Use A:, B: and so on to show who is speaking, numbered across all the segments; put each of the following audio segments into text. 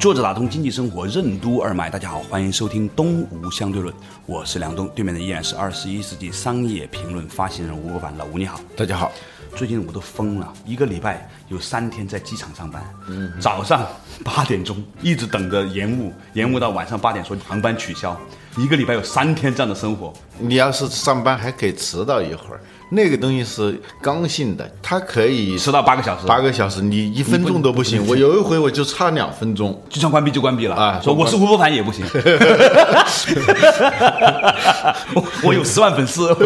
A: 坐着打通经济生活任督二脉，大家好，欢迎收听东吴相对论，我是梁东，对面的依然是二十一世纪商业评论发行人吴伯凡，老吴你好，
B: 大家好。
A: 最近我都疯了，一个礼拜有三天在机场上班，嗯，早上八点钟一直等着延误，延误到晚上八点说航班取消，一个礼拜有三天这样的生活。
B: 你要是上班还可以迟到一会儿。那个东西是刚性的，它可以
A: 迟到八个小时，
B: 八个小时你一分钟都不行。我有一回我就差两分钟，
A: 就算关闭就关闭了啊！说我是吴伯凡也不行，我有十万粉丝。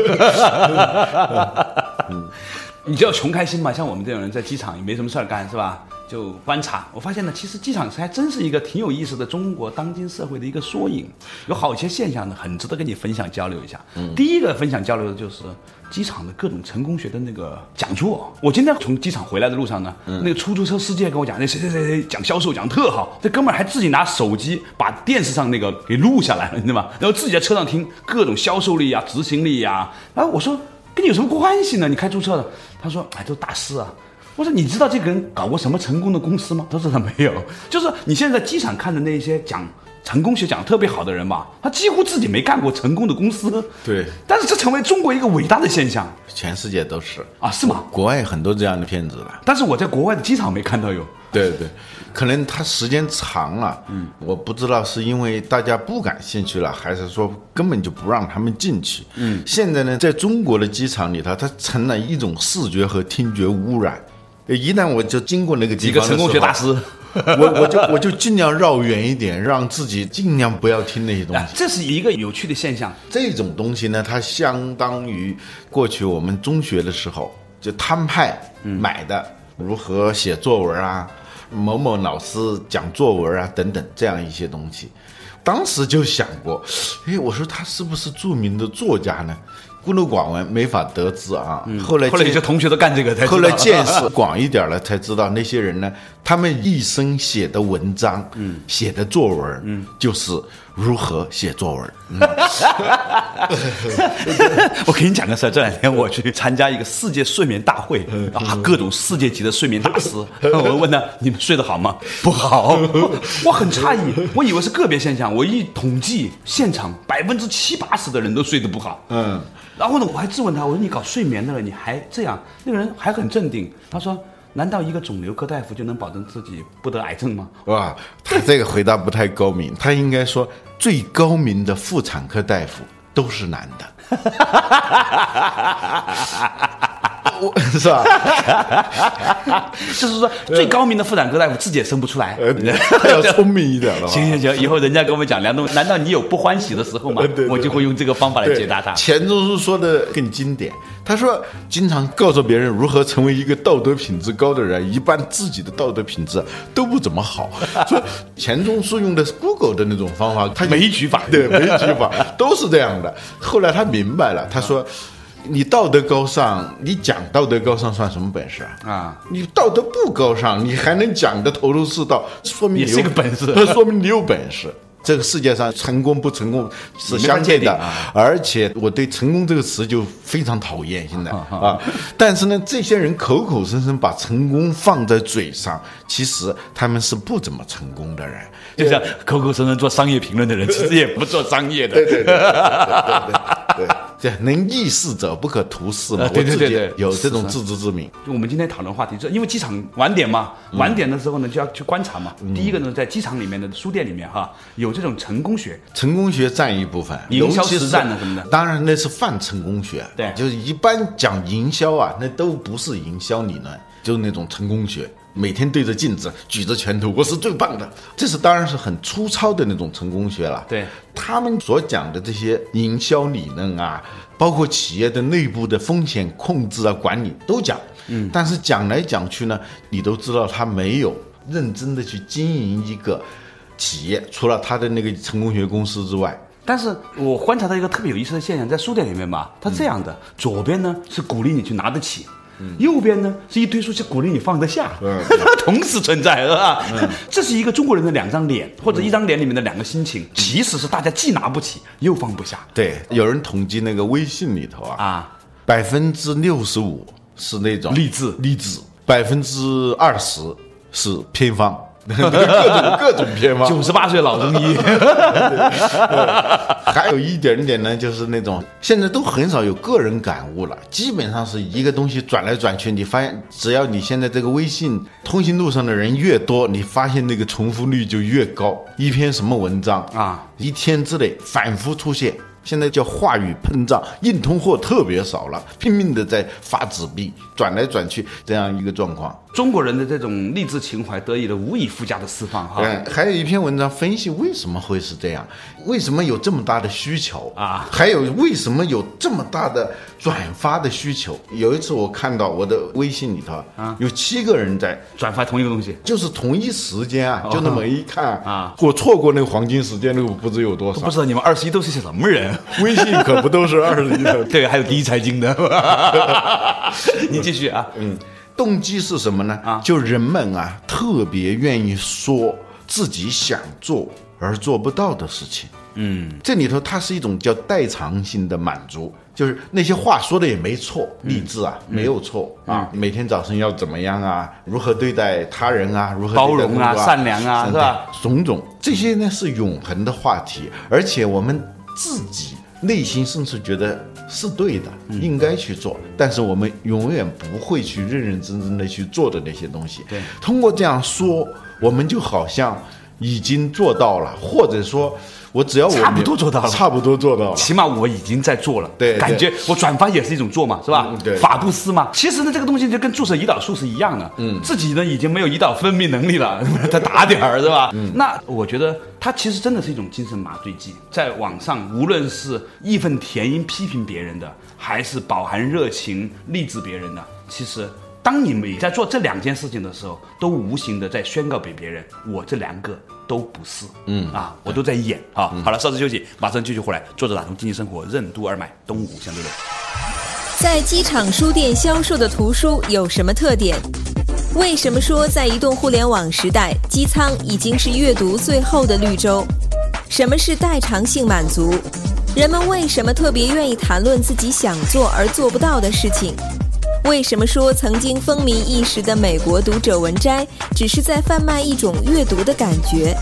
A: 你就要穷开心嘛，像我们这种人在机场也没什么事儿干，是吧？就观察，我发现呢，其实机场还真是一个挺有意思的中国当今社会的一个缩影，有好些现象呢，很值得跟你分享交流一下。嗯，第一个分享交流的就是机场的各种成功学的那个讲座。我今天从机场回来的路上呢，那个出租车司机跟我讲，那谁谁谁谁讲销售讲特好，这哥们儿还自己拿手机把电视上那个给录下来了，你知道吗？然后自己在车上听各种销售力啊、执行力呀。啊，我说跟你有什么关系呢？你开租车的。他说：“哎，都大师啊！”我说：“你知道这个人搞过什么成功的公司吗？”他说：“他没有。”就是你现在在机场看的那些讲成功学讲特别好的人吧，他几乎自己没干过成功的公司。
B: 对。
A: 但是这成为中国一个伟大的现象。
B: 全世界都是
A: 啊？是吗？
B: 国外很多这样的骗子了。
A: 但是我在国外的机场没看到有。
B: 对对，可能他时间长了，嗯，我不知道是因为大家不感兴趣了，还是说根本就不让他们进去。嗯，现在呢，在中国的机场里头，它成了一种视觉和听觉污染。一旦我就经过那个
A: 几个成功学大师，
B: 我我就我就尽量绕远一点，让自己尽量不要听那些东西。
A: 这是一个有趣的现象。
B: 这种东西呢，它相当于过去我们中学的时候就摊派买的如何写作文啊。某某老师讲作文啊，等等这样一些东西，当时就想过，哎，我说他是不是著名的作家呢？孤陋寡闻，没法得知啊。后来
A: 后来有些同学都干这个，
B: 后来见识广一点了，才知道那些人呢，他们一生写的文章，嗯，写的作文，嗯，就是如何写作文。
A: 我给你讲个事儿，这两天我去参加一个世界睡眠大会啊，各种世界级的睡眠大师，我问他你们睡得好吗？不好，我很诧异，我以为是个别现象，我一统计现场百分之七八十的人都睡得不好，嗯。然后呢，我还质问他，我说你搞睡眠的了，你还这样？那个人还很镇定，他说：难道一个肿瘤科大夫就能保证自己不得癌症吗？
B: 哇，他这个回答不太高明，他应该说最高明的妇产科大夫都是男的。是吧？
A: 就是说，最高明的妇产科大夫自己也生不出来，
B: 要聪明一点了。
A: 行行行，以后人家跟我们讲梁冬，难道你有不欢喜的时候吗？我就会用这个方法来解答他。
B: 钱钟书说的更经典，他说经常告诉别人如何成为一个道德品质高的人，一般自己的道德品质都不怎么好。说钱钟书用的是 Google 的那种方法，他
A: 枚举法，
B: 对枚举法都是这样的。后来他明白了，他说。你道德高尚，你讲道德高尚算什么本事啊？啊，你道德不高尚，你还能讲的头头是道，说明
A: 你是个本事，
B: 说明你有本事。这个世界上成功不成功是相对的，而且我对成功这个词就非常讨厌现在啊。但是呢，这些人口口声声把成功放在嘴上，其实他们是不怎么成功的人。
A: 就像口口声声做商业评论的人，其实也不做商业的。
B: 对对对对对。能逆事者不可图事嘛？
A: 对对对对，
B: 有这种自知之明。
A: 就我们今天讨论话题，就因为机场晚点嘛，晚点的时候呢就要去观察嘛。第一个呢，在机场里面的书店里面哈，有这种成功学，
B: 成功学占一部分，
A: 营销实战的什么的。
B: 当然那是泛成功学，
A: 对，
B: 就是一般讲营销啊，那都不是营销理论，就是那种成功学。每天对着镜子举着拳头，我是最棒的。这是当然是很粗糙的那种成功学了。
A: 对
B: 他们所讲的这些营销理论啊，包括企业的内部的风险控制啊、管理都讲。嗯，但是讲来讲去呢，你都知道他没有认真的去经营一个企业，除了他的那个成功学公司之外，
A: 但是我观察到一个特别有意思的现象，在书店里面吧，它这样的：左边呢是鼓励你去拿得起，右边呢是一堆书是鼓励你放得下，嗯、它同时存在，是吧？这是一个中国人的两张脸，或者一张脸里面的两个心情，其实是大家既拿不起又放不下
B: 对，有人统计那个微信里头啊，
A: 啊。
B: 百分之六十五是那种
A: 励志
B: 励志，百分之二十是偏方，各种各种偏方。
A: 九十八岁老中医，
B: 还有一点点呢，就是那种现在都很少有个人感悟了，基本上是一个东西转来转去，你发现只要你现在这个微信通讯录上的人越多，你发现那个重复率就越高。一篇什么文章
A: 啊，
B: 一天之内反复出现。现在叫话语膨胀，硬通货特别少了，拼命的在发纸币，转来转去这样一个状况。
A: 中国人的这种励志情怀得以了无以复加的释放哈。
B: 嗯，还有一篇文章分析为什么会是这样，为什么有这么大的需求
A: 啊
B: 还有为什么有这么大的转发的需求？有一次我看到我的微信里头
A: 啊
B: 有七个人在。
A: 转发同一个东西，
B: 就是同一时间啊，就那么一看
A: 啊，
B: 我错过那个黄金时间，那个不知有多少。
A: 不知道你们二十一都是些什么人？
B: 微信可不都是二十一的？
A: 对，还有第一财经的，你继续啊。
B: 嗯，动机是什么呢？
A: 啊
B: 就人们啊，特别愿意说自己想做而做不到的事情。
A: 嗯，
B: 这里头它是一种叫代偿性的满足，就是那些话说的也没错，励志啊、没有错啊，每天早晨要怎么样啊，如何对待他人啊，如何
A: 包容啊善良啊是吧？
B: 种种这些呢是永恒的话题，而且我们自己内心甚至觉得是对的，
A: 嗯
B: 应该去做，但是我们永远不会去认认真真的去做的那些东西。
A: 对
B: 通过这样说，我们就好像已经做到了，或者说，我只要我
A: 差不多做到了
B: 差不多做到了。
A: 起码我已经在做了，
B: 对对
A: 感觉我转发也是一种做嘛，是吧？
B: 嗯对
A: 法布斯嘛，其实呢，这个东西就跟注射胰岛素是一样的，嗯，自己呢已经没有胰岛分泌能力了，再打点儿，是吧？嗯，那我觉得它其实真的是一种精神麻醉剂，在网上无论是义愤填膺批评别人的，还是饱含热情励志别人的，其实。当你们在做这两件事情的时候，都无形的在宣告给别人，我这两个都不是，嗯啊，我都在演啊。好了，稍事休息，马上继续回来。作者打通经济生活任督二脉，东吴相对论。
C: 在机场书店销售的图书有什么特点？为什么说在移动互联网时代，机舱已经是阅读最后的绿洲？什么是代偿性满足？人们为什么特别愿意谈论自己想做而做不到的事情？为什么说曾经风靡一时的美国读者文摘，只是在贩卖一种阅读的感觉？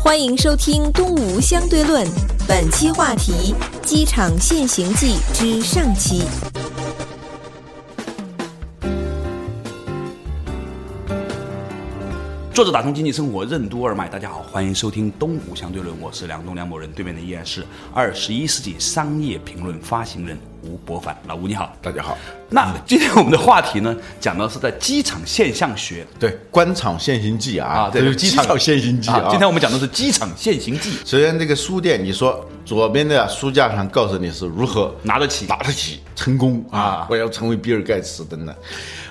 C: 欢迎收听《东吴相对论》，本期话题：机场现形记之上期。
A: 作者打通经济生活任督二脉，大家好，欢迎收听东吴相对论，我是梁东梁某人，对面的依然是二十一世纪商业评论发行人吴伯凡，老吴你好。
B: 大家好，
A: 那今天我们的话题呢，讲的是在机场现象学
B: 对官场现形记啊，
A: 啊，对
B: 这是机场现形记啊。
A: 今天我们讲的是机场现形记，
B: 首先，这个书店，你说左边的书架上告诉你是如何
A: 拿得起
B: 拿得起成功
A: 啊
B: 啊，我要成为比尔盖茨等等。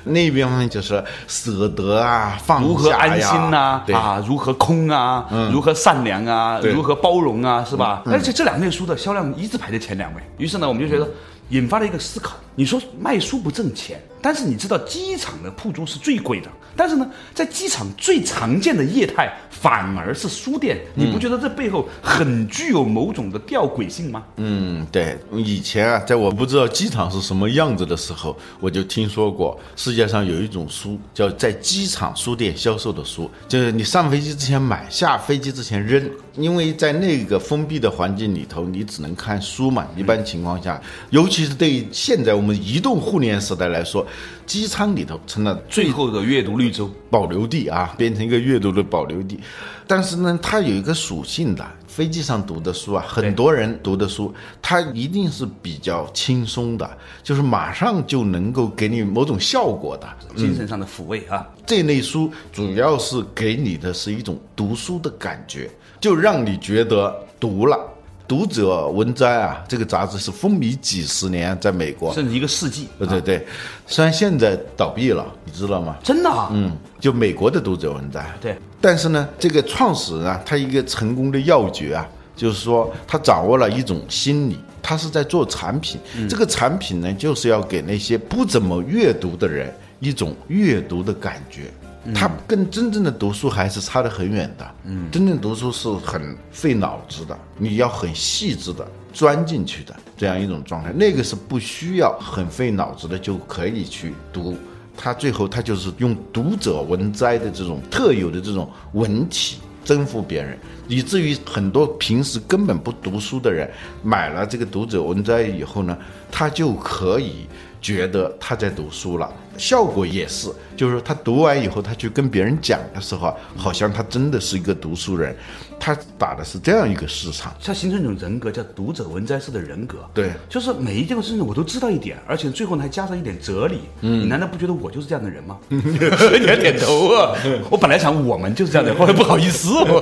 B: 那边呢就是舍得啊，放
A: 如何
B: 下
A: 安心
B: 呀
A: 呐、
B: 对
A: 啊，如何空啊，如何善良啊，如何包容啊，是吧？而且这两类书的销量一直排在前两位。于是呢，我们就觉得引发了一个思考：你说卖书不挣钱，但是你知道机场的铺租是最贵的，但是呢，在机场最常见的业态反而是书店，你不觉得这背后很具有某种的吊诡性吗？
B: 嗯，对，以前啊，在我不知道机场是什么样子的时候，我就听说过世界上有一种书叫在机场书店销售的书，就是你上飞机之前买，下飞机之前扔，因为在那个封闭的环境里头，你只能看书嘛。一般情况下，尤其是对于现在我们移动互联时代来说，机舱里头成了最
A: 最后的阅读绿洲，
B: 保留地啊，变成一个阅读的保留地。但是呢，它有一个属性的，飞机上读的书啊，很多人读的书，它一定是比较轻松的，就是马上就能够给你某种效果的。
A: 精神上的抚慰啊。
B: 这类书主要是给你的是一种读书的感觉，就让你觉得读了。读者文摘啊，这个杂志是风靡几十年，在美国。
A: 甚至一个世纪。
B: 对对对，虽然现在倒闭了，你知道吗？
A: 真的、啊？
B: 嗯，就美国的读者文摘。
A: 对。
B: 但是呢，这个创始人啊，他一个成功的要诀啊，就是说他掌握了一种心理，他是在做产品。这个产品呢，就是要给那些不怎么阅读的人一种阅读的感觉。他跟真正的读书还是差得很远的。嗯，真正读书是很费脑子的，你要很细致的钻进去的这样一种状态。那个是不需要很费脑子的就可以去读。他最后他就是用读者文摘的这种特有的这种文体征服别人，以至于很多平时根本不读书的人买了这个读者文摘以后呢，他就可以觉得他在读书了。效果也是，就是他读完以后，他去跟别人讲的时候啊，好像他真的是一个读书人。他打的是这样一个市场。
A: 它形成一种人格，叫读者文摘式的人格。
B: 对
A: 就是每一件事情我都知道一点，而且最后呢还加上一点哲理。嗯，你难道不觉得我就是这样的人吗？你还点头啊！我本来想我们就是这样的，后来不好意思。我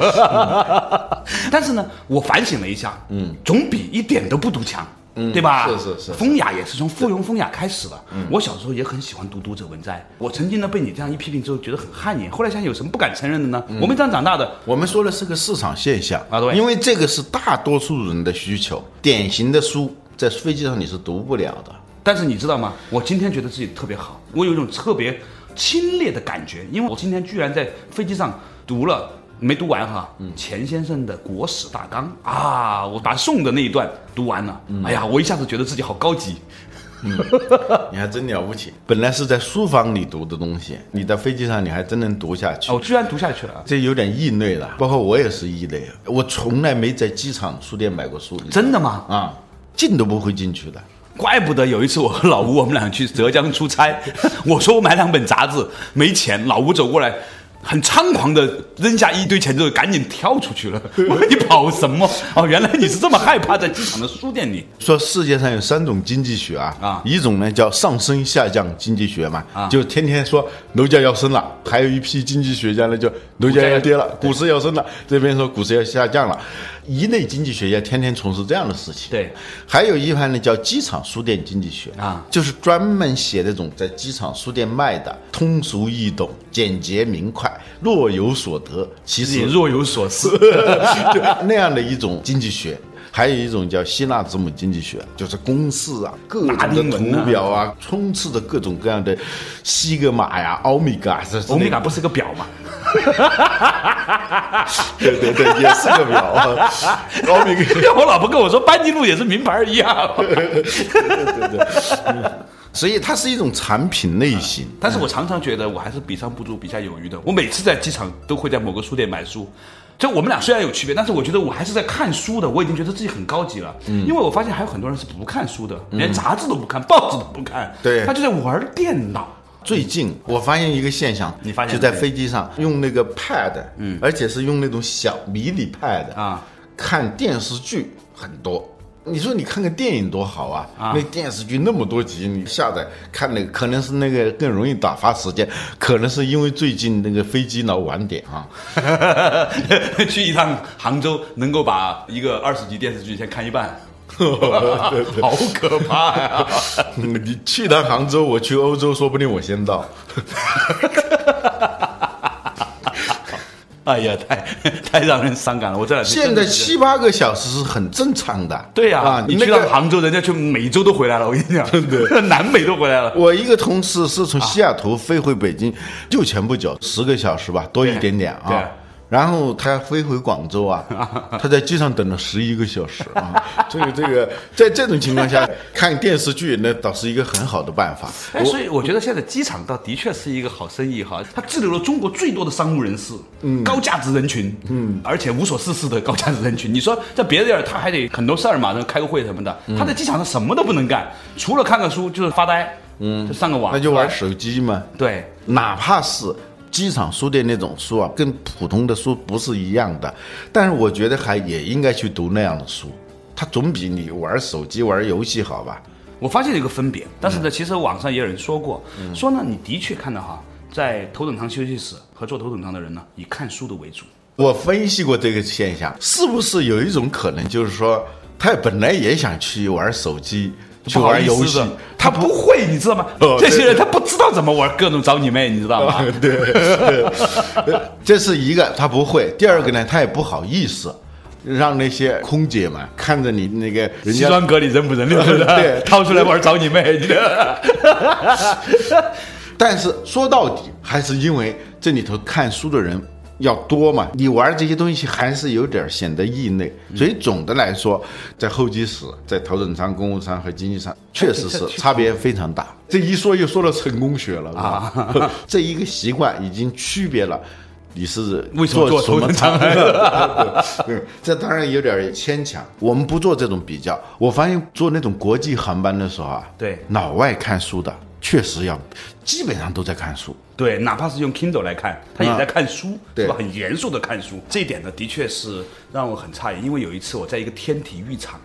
A: 但是呢，我反省了一下，嗯，总比一点都不读强。嗯，对吧？
B: 是是是
A: 风雅也是从附庸风雅开始的。嗯，我小时候也很喜欢读读者文摘。我曾经呢被你这样一批评之后，觉得很汗颜。后来想想有什么不敢承认的呢？我们这样长大的，
B: 我们说的是个市场现象
A: 啊对
B: 因为这个是大多数人的需求。典型的书在飞机上你是读不了的。
A: 但是你知道吗？我今天觉得自己特别好，我有一种特别清冽的感觉，因为我今天居然在飞机上读了。没读完哈，钱先生的国史大纲啊，我把宋的那一段读完了。哎呀，我一下子觉得自己好高级。
B: 嗯你还真了不起！本来是在书房里读的东西，你在飞机上你还真能读下去
A: 哦，。我居然读下去了，
B: 这有点异类了，包括我也是异类，我从来没在机场书店买过书，
A: 真的吗？
B: 啊，进都不会进去的。
A: 怪不得有一次我和老吴我们俩去浙江出差，我说我买两本杂志没钱，老吴走过来。很猖狂的扔下一堆钱之后，赶紧跳出去了。我 说你跑什么？哦，原来你是这么害怕在机场的书店里。
B: 说世界上有三种经济学啊，
A: 啊
B: 一种呢叫上升下降经济学嘛，
A: 啊
B: 就天天说楼价要升了，还有一批经济学家呢就楼价要跌了，股市要升了，这边说股市要下降了，一类经济学家天天从事这样的事情。
A: 对，
B: 还有一派呢叫机场书店经济学
A: 啊
B: 就是专门写那种在机场书店卖的通俗易懂、简洁明快、若有所得，其实
A: 也若有所失。
B: 就那样的一种经济学。还有一种叫希腊字母经济学，就是公式啊，各种图表啊，充斥着各种各样的西格玛呀、欧米伽，这
A: 欧米伽不是个表吗？
B: 对对对，也是个表啊。欧米伽，
A: 我老婆跟我说，班尼路也是名牌一样。
B: 所以它是一种产品类型。
A: 但是我常常觉得我还是比上不足，比下有余的。我每次在机场都会在某个书店买书。就我们俩虽然有区别，但是我觉得我还是在看书的。我已经觉得自己很高级了，因为我发现还有很多人是不看书的，连杂志都不看，报纸都不看，
B: 对
A: 他就在玩电脑。
B: 最近我发现一个现象，
A: 你发现
B: 就在飞机上用那个 pad，嗯，而且是用那种小迷你 pad
A: 啊，
B: 看电视剧很多。你说你看个电影多好啊！
A: 啊
B: 那电视剧那么多集，你下载看那个，可能是那个更容易打发时间，可能是因为最近那个飞机老晚点啊。
A: 去一趟杭州，能够把一个二十集电视剧先看一半，好可怕呀！
B: 你去趟杭州，我去欧洲，说不定我先到。
A: 哎呀，太 太让人伤感了。我这两天
B: 现在七八个小时是很正常的。
A: 对呀、
B: 啊，
A: 你去
B: 那个
A: 到杭州，人家去美洲都回来了。我跟你讲，对对，南美都回来了。
B: 我一个同事是从西雅图飞回北京，就前不久十个小时吧，多一点点
A: 对
B: 啊。然后他飞回广州啊，他在机场等了十一个小时啊。这个这个，在这种情况下看电视剧，那倒是一个很好的办法。
A: 哎，所以我觉得现在机场倒的确是一个好生意哈，它滞留了中国最多的商务人士，嗯，高价值人群，嗯，而且无所事事的高价值人群。你说在别的地儿他还得很多事儿嘛，那开个会什么的，他在机场上什么都不能干，除了看看书就是发呆，嗯，就上个网，
B: 那就玩手机嘛。
A: 对，
B: 哪怕是机场书店那种书啊，跟普通的书不是一样的，但是我觉得还也应该去读那样的书，它总比你玩手机玩游戏好吧？
A: 我发现了一个分别，但是呢，其实网上也有人说过，说呢，你的确看到哈，在头等舱休息室和坐头等舱的人呢，以看书的为主。
B: 我分析过这个现象，是不是有一种可能，就是说他本来也想去玩手机，去玩游戏
A: 的，他不会，你知道吗？
B: 哦
A: 这些人他不知道怎么玩各种找你妹，你知道吗？
B: 对这是一个他不会，第二个呢，他也不好意思。让那些空姐们看着你那个人家
A: 西装革履人不人溜的，
B: 对
A: 掏出来玩找你妹，你的。
B: 但是说到底，还是因为这里头看书的人要多嘛，你玩这些东西还是有点显得异类。所以总的来说，在候机室、在头等舱、公务舱和经济舱，确实是差别非常大。这一说又说到成功学了啊，这一个习惯已经区别了。你是
A: 为什么做
B: 什么
A: 头等舱
B: 对，这当然有点牵强。我们不做这种比较。我发现做那种国际航班的时候啊，
A: 对
B: 老外看书的确实要，基本上都在看书。
A: 对，哪怕是用 Kindle 来看，他也在看书，
B: 对
A: 是吧？很严肃的看书，这一点呢，的确是让我很诧异。因为有一次我在一个天体育场，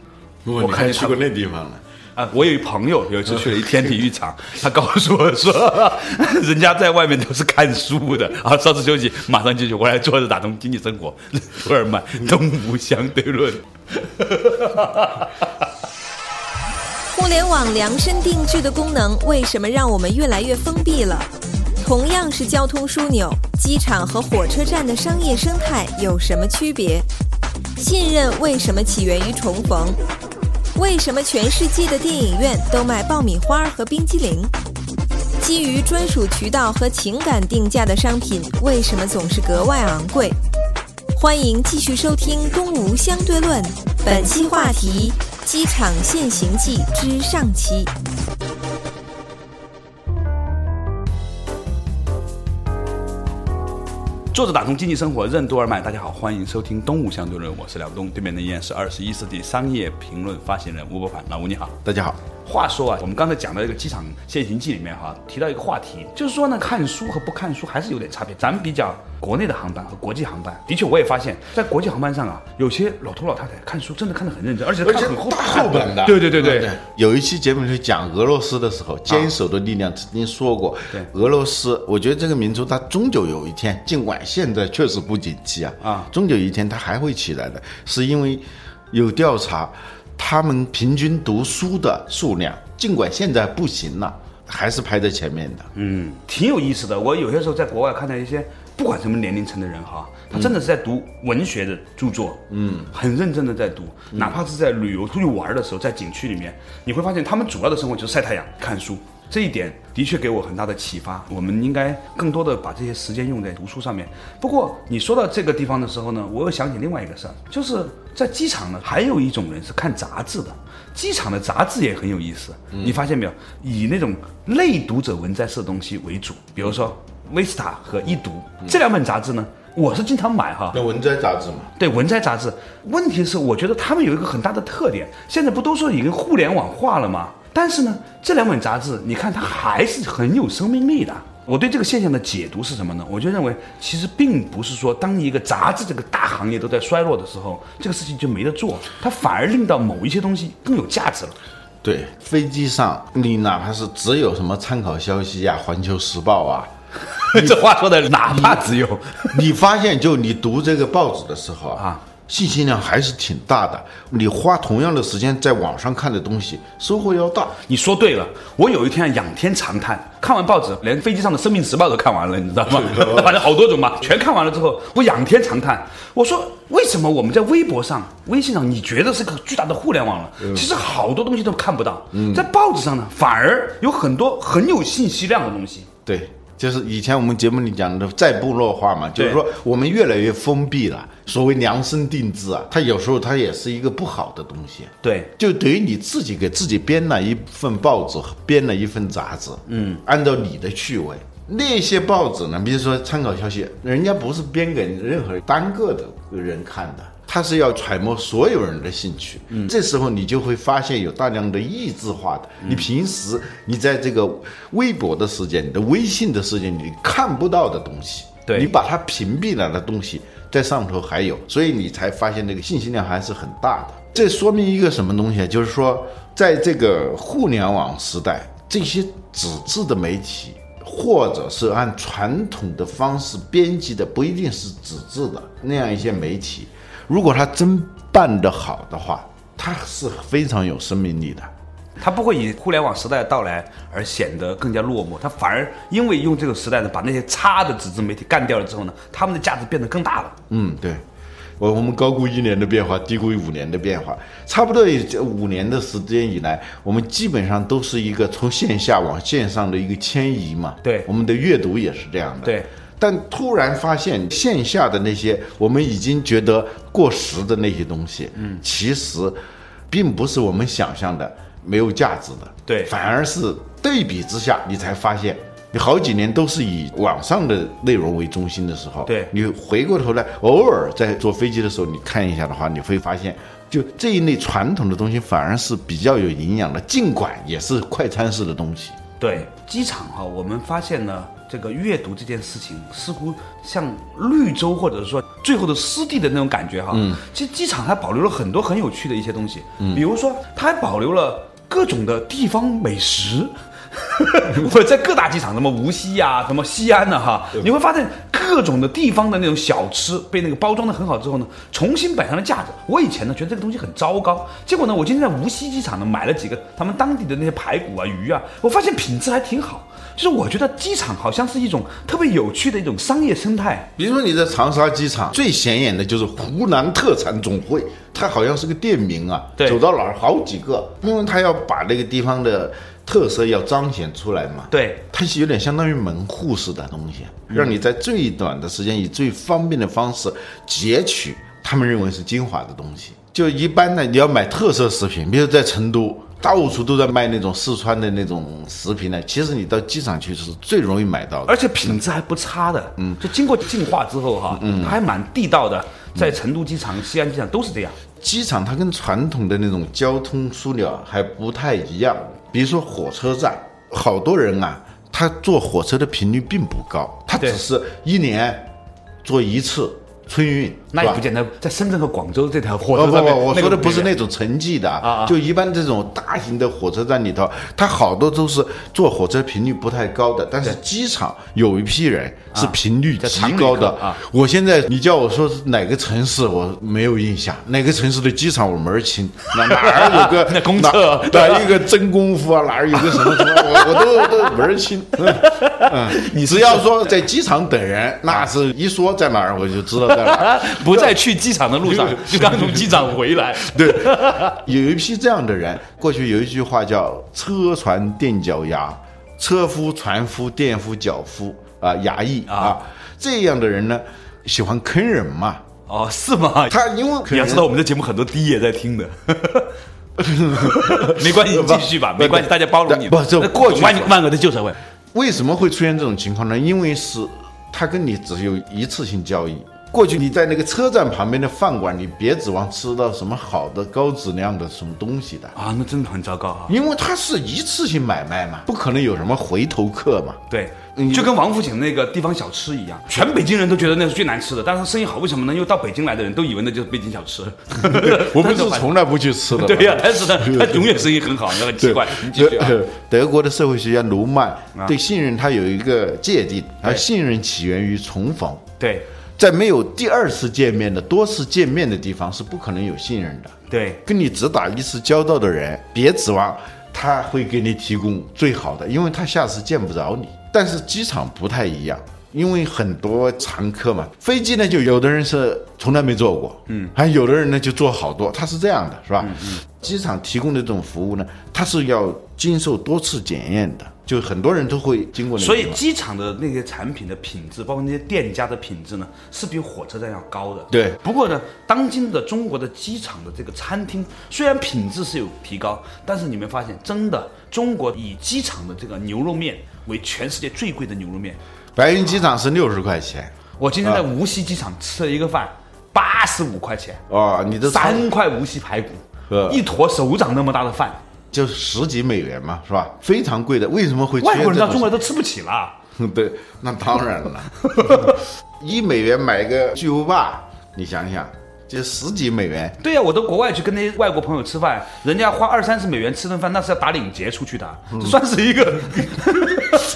A: 我看见去过
B: 那地方了。
A: 啊，我有一朋友有一次去了一天体育场，他告诉我说，人家在外面都是看书的，啊，稍事休息，马上进去，我来坐着打通经济生活，福尔曼东吴相对论。
C: 互联网量身定制的功能，为什么让我们越来越封闭了？同样是交通枢纽，机场和火车站的商业生态有什么区别？信任为什么起源于重逢？为什么全世界的电影院都卖爆米花和冰激凌？基于专属渠道和情感定价的商品，为什么总是格外昂贵？欢迎继续收听《东吴相对论》，本期话题：机场现形记之上期。
A: 坐着打通经济生活，任督二脉。大家好，欢迎收听《东吴相对论》，我是梁东，对面的依然是二十一世纪商业评论发行人吴伯凡。老吴你好。
B: 大家好，
A: 话说啊，我们刚才讲到一个机场现行记里面哈，提到一个话题，就是说呢，看书和不看书还是有点差别。咱们比较国内的航班和国际航班，的确我也发现，在国际航班上啊，有些老头老太太看书真的看得很认真，而且看很厚
B: 大厚。本的。
A: 对对对对，
B: 有一期节目是讲俄罗斯的时候，《坚守的力量》曾经说过，
A: 对。
B: 俄罗斯，我觉得这个民族它终究有一天，尽管现在确实不景气啊，
A: 啊。
B: 终究有一天它还会起来的，是因为有调查，他们平均读书的数量，尽管现在不行了，还是排在前面的。
A: 嗯，挺有意思的。我有些时候在国外看到一些不管什么年龄层的人哈，他真的是在读文学的著作，嗯，很认真的在读，哪怕是在旅游出去玩的时候，在景区里面，你会发现他们主要的生活就是晒太阳、看书。这一点的确给我很大的启发，我们应该更多的把这些时间用在读书上面。不过你说到这个地方的时候呢，我又想起另外一个事儿，就是在机场呢，还有一种人是看杂志的。机场的杂志也很有意思，你发现没有？以那种类读者文摘式的东西为主，比如说《维斯塔》和《一读》这两本杂志呢，我是经常买哈。
B: 那文摘杂志嘛，
A: 对文摘杂志，问题是我觉得他们有一个很大的特点，现在不都说已经互联网化了吗？但是呢，这两本杂志，你看它还是很有生命力的。我对这个现象的解读是什么呢？我就认为，其实并不是说当一个杂志这个大行业都在衰落的时候，这个事情就没得做，它反而令到某一些东西更有价值了。
B: 对，飞机上你哪怕是只有什么参考消息呀、环球时报》啊，
A: 这话说的，哪怕只有
B: 你发现就你读这个报纸的时候
A: 啊，
B: 信息量还是挺大的。你花同样的时间在网上看的东西，收获要大。
A: 你说对了，我有一天仰天长叹，看完报纸，连飞机上的《生命时报》都看完了，你知道吗？反正好多种嘛，全看完了之后，我仰天长叹，我说为什么我们在微博上、微信上，你觉得是个巨大的互联网了？其实好多东西都看不到，在报纸上呢，反而有很多很有信息量的东西。
B: 对，就是以前我们节目里讲的再部落化嘛，就是说我们越来越封闭了。所谓量身定制啊，它有时候它也是一个不好的东西。
A: 对，
B: 就等于你自己给自己编了一份报纸，编了一份杂志，嗯，按照你的趣味。那些报纸呢，比如说参考消息，人家不是编给任何单个的人看的，他是要揣摩所有人的兴趣。嗯，这时候你就会发现有大量的异质化的，你平时你在这个微博的世界、你的微信的世界你看不到的东西，
A: 对
B: 你把它屏蔽了的东西，在上头还有，所以你才发现那个信息量还是很大的。这说明一个什么东西啊？就是说，在这个互联网时代，这些纸质的媒体，或者是按传统的方式编辑的，不一定是纸质的那样一些媒体，如果它真办得好的话，它是非常有生命力的。
A: 它不会以互联网时代的到来而显得更加落寞，它反而因为用这个时代呢，把那些差的纸质媒体干掉了之后呢，他们的价值变得更大了。
B: 嗯，对，我我们高估一年的变化，低估五年的变化，差不多也这五年的时间以来，我们基本上都是一个从线下往线上的一个迁移嘛。
A: 对
B: 我们的阅读也是这样的。
A: 对。
B: 但突然发现线下的那些我们已经觉得过时的那些东西，嗯，其实并不是我们想象的没有价值的，
A: 对
B: 反而是对比之下，你才发现，你好几年都是以网上的内容为中心的时候，
A: 对
B: 你回过头来，偶尔在坐飞机的时候，你看一下的话，你会发现，就这一类传统的东西反而是比较有营养的，尽管也是快餐式的东西。
A: 对，机场哈，我们发现呢，这个阅读这件事情似乎像绿洲或者说最后的湿地的那种感觉哈。嗯，其实机场还保留了很多很有趣的一些东西，嗯，比如说它还保留了各种的地方美食。我在各大机场，什么无锡呀、什么西安呢，哈，你会发现各种的地方的那种小吃被那个包装的很好之后呢，重新摆上了架子。我以前呢觉得这个东西很糟糕，结果呢，我今天在无锡机场呢买了几个他们当地的那些排骨啊、鱼啊，我发现品质还挺好。就是我觉得机场好像是一种特别有趣的一种商业生态。
B: 比如说你在长沙机场最显眼的就是湖南特产总会，它好像是个店名啊，走到哪儿好几个，因为它要把那个地方的特色要彰显出来嘛。
A: 对，
B: 它是有点相当于门户式的东西，让你在最短的时间以最方便的方式截取他们认为是精华的东西。就一般呢，你要买特色食品，比如在成都。到处都在卖那种四川的那种食品呢，其实你到机场去是最容易买到的，
A: 而且品质还不差的。嗯，就经过净化之后哈，嗯，它还蛮地道的。在成都机场、西安机场都是这样。
B: 机场它跟传统的那种交通枢纽还不太一样，比如说火车站，好多人啊，他坐火车的频率并不高，他只是一年坐一次春运，
A: 那也不见得，在深圳和广州这条火
B: 不不不，
A: 车上面，
B: 我说的不是
A: 那
B: 种城际的
A: 啊啊
B: 就一般这种大型的火车站里头，它好多都是坐火车频率不太高的，但是机场有一批人是频率极高的
A: 客啊。
B: 我现在你叫我说是哪个城市，我没有印象，哪个城市的机场我门儿清，哪哪儿有个
A: 那公厕
B: 哪哪一个真功夫啊，哪儿有个什么什么，我我都都门儿清。嗯，你只要说在机场等人，那是一说在哪儿我就知道在哪儿。
A: 不在去机场的路上，就刚从机场回来。
B: 对，有一批这样的人。过去有一句话叫“车船垫脚牙”，车夫、船夫、垫夫、脚夫啊，衙役啊，这样的人呢，喜欢坑人嘛。
A: 哦，是吗？
B: 他因为
A: 你要知道，我们的节目很多低也在听的。没关系，你继续吧，没关系，大家包容你。
B: 不这
A: 那过去
B: 万
A: 万万恶的旧社会。
B: 为什么会出现这种情况呢？因为是他跟你只有一次性交易。过去你在那个车站旁边的饭馆，你别指望吃到什么好的高质量的什么东西的，
A: 啊，那真的很糟糕啊！
B: 因为它是一次性买卖嘛，不可能有什么回头客嘛。
A: 对，就跟王府井那个地方小吃一样，全北京人都觉得那是最难吃的，但是生意好，为什么呢？因为到北京来的人都以为那就是北京小吃。
B: 我们是从来不去吃的。
A: 对呀、但是呢，他永远生意很好，你知道很奇怪。你继续啊。
B: 德国的社会学家卢曼对信任他有一个界定，而信任起源于重逢。
A: 对
B: 在没有第二次见面的多次见面的地方是不可能有信任的。
A: 对
B: 跟你只打一次交道的人，别指望他会给你提供最好的，因为他下次见不着你。但是机场不太一样，因为很多常客嘛，飞机呢就有的人是从来没坐过，嗯，还有的人呢就坐好多，他是这样的，是吧？嗯嗯，机场提供的这种服务呢，它是要经受多次检验的，就很多人都会经过。
A: 所以机场的那些产品的品质，包括那些店家的品质呢，是比火车站要高的。
B: 对
A: 不过呢，当今的中国的机场的这个餐厅，虽然品质是有提高，但是你没发现，真的中国以机场的这个牛肉面为全世界最贵的牛肉面。
B: 白云机场是六十块钱，
A: 我今天在无锡机场吃了一个饭，八十五块钱，
B: 哦，你的
A: 三块无锡排骨
B: 呃，
A: 一坨手掌那么大的饭，
B: 就十几美元嘛，是吧？非常贵的，为什么会出
A: 外国人到中国都吃不起了。
B: 对，那当然了，一美元买个巨无霸，你想想，就十几美元。
A: 对呀、我到国外去跟那些外国朋友吃饭，人家花二三十美元吃顿饭，那是要打领结出去的，这算是一个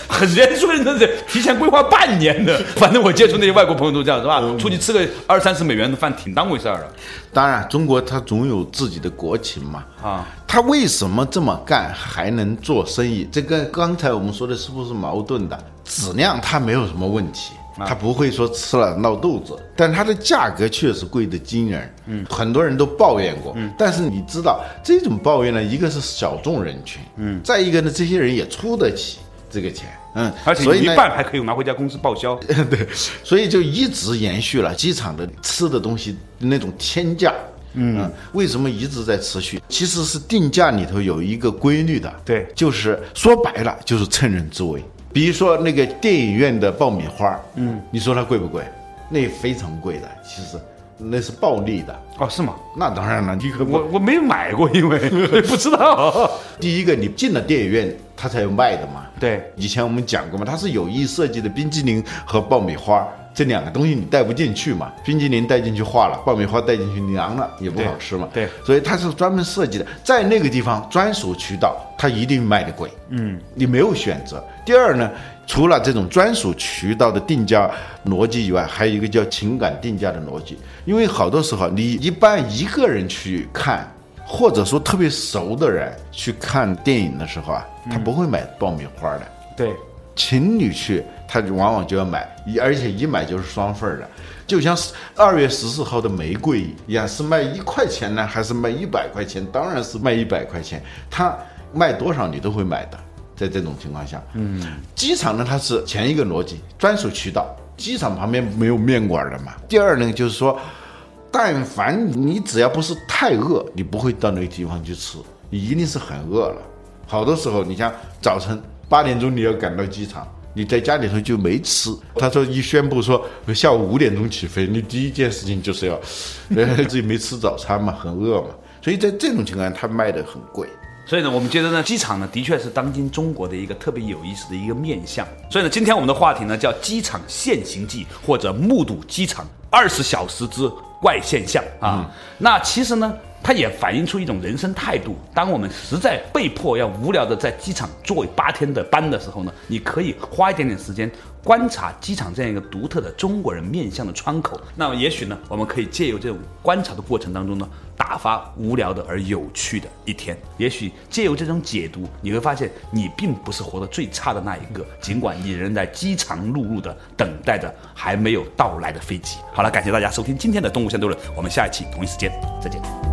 A: 很严肃的人的提前规划半年的。反正我接触那些外国朋友都这样，是吧？出去吃个二三十美元的饭，挺当回事儿的
B: 当然，中国它总有自己的国情嘛。
A: 啊。
B: 他为什么这么干还能做生意？这跟刚才我们说的是不是矛盾的？质量它没有什么问题，它不会说吃了闹肚子，但它的价格确实贵得惊人。嗯，很多人都抱怨过。嗯，但是你知道这种抱怨呢，一个是小众人群，嗯，再一个呢，这些人也出得起这个钱。嗯，
A: 而且一半还可以拿回家公司报销。
B: 对，所以就一直延续了机场的吃的东西那种天价。嗯，为什么一直在持续？其实是定价里头有一个规律的，
A: 对
B: 就是说白了就是趁人之危。比如说那个电影院的爆米花，嗯，你说它贵不贵？那非常贵的，其实那是暴利的。
A: 哦，是吗？
B: 那当然了，你可
A: 我我没买过，因为 不知道。
B: 第一个，你进了电影院，它才有卖的嘛。
A: 对，
B: 以前我们讲过嘛，它是有意设计的冰激凌和爆米花这两个东西你带不进去嘛，冰激凌带进去化了，爆米花带进去凉了也不好吃嘛。
A: 对
B: 所以它是专门设计的，在那个地方专属渠道，它一定卖的贵。嗯，你没有选择。第二呢，除了这种专属渠道的定价逻辑以外，还有一个叫情感定价的逻辑，因为好多时候你一般一个人去看。或者说特别熟的人去看电影的时候啊，他不会买爆米花的。
A: 对，
B: 情侣去，他就往往就要买，一而且一买就是双份的，就像二月十四号的玫瑰一样，是卖一块钱呢，还是卖一百块钱？当然是卖一百块钱，他卖多少你都会买的。在这种情况下，嗯，机场呢，它是前一个逻辑，专属渠道，机场旁边没有面馆的嘛。第二呢，就是说，但凡你只要不是太饿，你不会到那个地方去吃，你一定是很饿了。好多时候，你像早晨八点钟你要赶到机场，你在家里头就没吃。他说一宣布说下午五点钟起飞，你第一件事情就是要，呃，自己没吃早餐嘛，很饿嘛。所以在这种情况下，他卖的很贵。
A: 所以呢，我们觉得呢，机场呢，的确是当今中国的一个特别有意思的一个面相。所以呢，今天我们的话题呢，叫“机场现形记”或者“目睹机场二十小时之怪现象”啊。那其实呢，它也反映出一种人生态度。当我们实在被迫要无聊的在机场坐八天的班的时候呢，你可以花一点点时间观察机场这样一个独特的中国人面相的窗口。那么也许呢，我们可以借由这种观察的过程当中呢，打发无聊的而有趣的一天。也许借由这种解读，你会发现你并不是活得最差的那一个，尽管你仍在饥肠辘辘的等待着还没有到来的飞机。好了，感谢大家收听今天的动物相对论，我们下一期同一时间再见。